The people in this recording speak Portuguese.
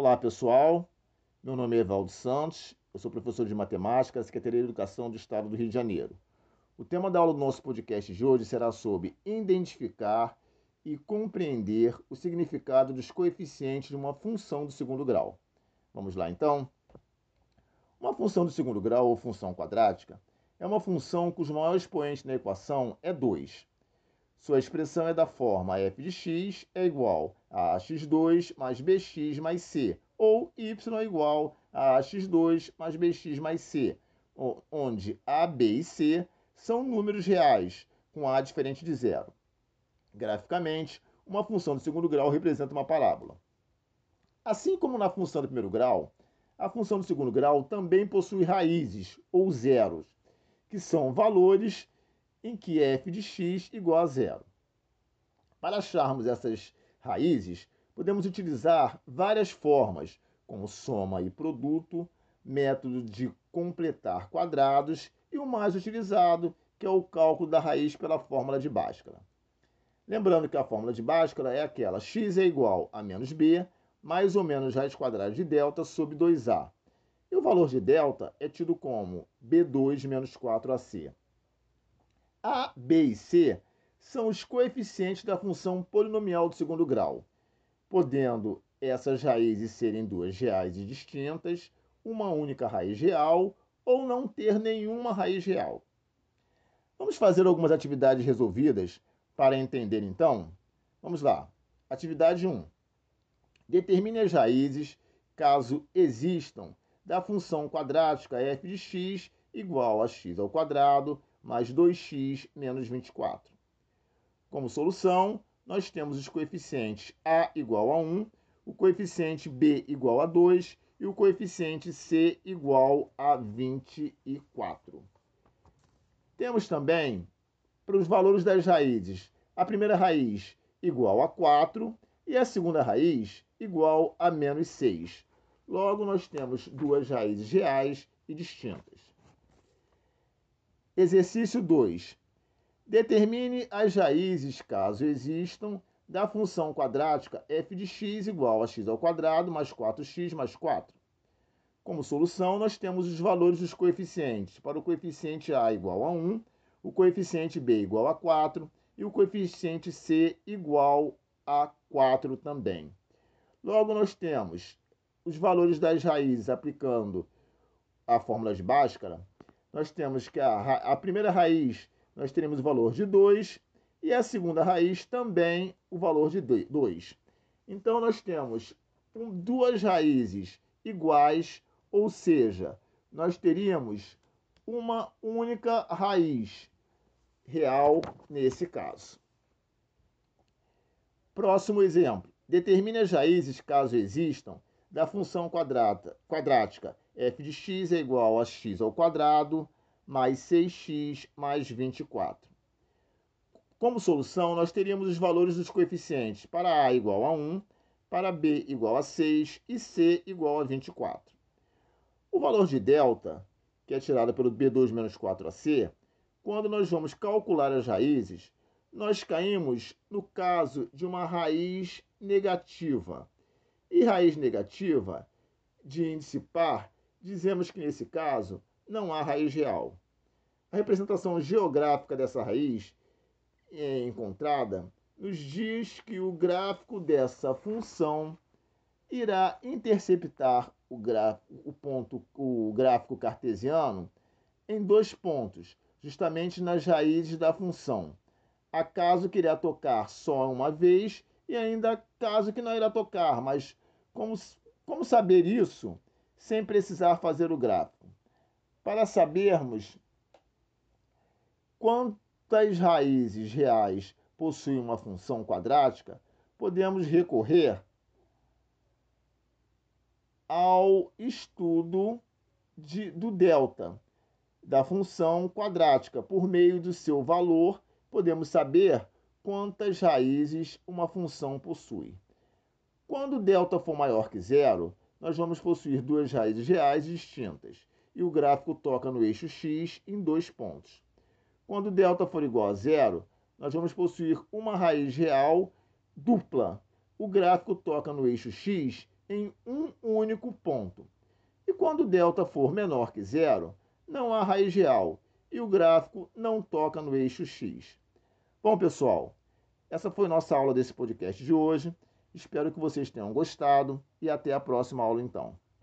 Olá, pessoal. Meu nome é Evaldo Santos, eu sou professor de matemática da Secretaria de Educação do Estado do Rio de Janeiro. O tema da aula do nosso podcast de hoje será sobre identificar e compreender o significado dos coeficientes de uma função do segundo grau. Vamos lá, então? Uma função do segundo grau ou função quadrática é uma função cujo maior expoente na equação é 2. Sua expressão é da forma f de x é igual a x2 mais bx mais c, ou y é igual a x2 mais bx mais c, onde a, b e c são números reais, com a diferente de zero. Graficamente, uma função de segundo grau representa uma parábola. Assim como na função do primeiro grau, a função do segundo grau também possui raízes, ou zeros, que são valores em que f de x igual a zero. Para acharmos essas raízes, podemos utilizar várias formas, como soma e produto, método de completar quadrados e o mais utilizado, que é o cálculo da raiz pela fórmula de Bhaskara. Lembrando que a fórmula de Bhaskara é aquela x é igual a menos b, mais ou menos raiz quadrada de delta sobre 2a. E o valor de delta é tido como b2 menos 4ac. A, B e C são os coeficientes da função polinomial do segundo grau, podendo essas raízes serem duas reais e distintas, uma única raiz real ou não ter nenhuma raiz real. Vamos fazer algumas atividades resolvidas para entender então? Vamos lá. Atividade 1. Determine as raízes, caso existam, da função quadrática f de x igual a x ao quadrado mais 2x menos 24. Como solução, nós temos os coeficientes a igual a 1, o coeficiente b igual a 2 e o coeficiente c igual a 24. Temos também, para os valores das raízes, a primeira raiz igual a 4 e a segunda raiz igual a menos 6. Logo, nós temos duas raízes reais e distintas. Exercício 2. Determine as raízes, caso existam, da função quadrática f de x igual a x ao quadrado mais 4x mais 4. Como solução, nós temos os valores dos coeficientes. Para o coeficiente a igual a 1, o coeficiente b igual a 4 e o coeficiente c igual a 4 também. Logo, nós temos os valores das raízes aplicando a fórmula de Bhaskara nós temos que a, a primeira raiz nós teremos o valor de 2 e a segunda raiz também o valor de 2. Então, nós temos duas raízes iguais, ou seja, nós teríamos uma única raiz real nesse caso. Próximo exemplo. Determine as raízes, caso existam, da função quadrata, quadrática f de x é igual a x ao quadrado mais 6x mais 24. Como solução, nós teríamos os valores dos coeficientes para a igual a 1, para b igual a 6 e c igual a 24. O valor de delta, que é tirado pelo b2 menos 4ac, quando nós vamos calcular as raízes, nós caímos no caso de uma raiz negativa. E raiz negativa de índice par, dizemos que nesse caso não há raiz real. A representação geográfica dessa raiz é encontrada nos diz que o gráfico dessa função irá interceptar o, gráfico, o, ponto, o gráfico cartesiano em dois pontos, justamente nas raízes da função. Há caso que irá tocar só uma vez e ainda caso que não irá tocar, mas como, como saber isso sem precisar fazer o gráfico? Para sabermos quantas raízes reais possui uma função quadrática, podemos recorrer ao estudo de, do delta da função quadrática. Por meio do seu valor, podemos saber quantas raízes uma função possui. Quando delta for maior que zero, nós vamos possuir duas raízes reais distintas e o gráfico toca no eixo x em dois pontos. Quando delta for igual a zero, nós vamos possuir uma raiz real dupla. O gráfico toca no eixo x em um único ponto. E quando delta for menor que zero, não há raiz real e o gráfico não toca no eixo x. Bom, pessoal, essa foi nossa aula desse podcast de hoje. Espero que vocês tenham gostado e até a próxima aula então.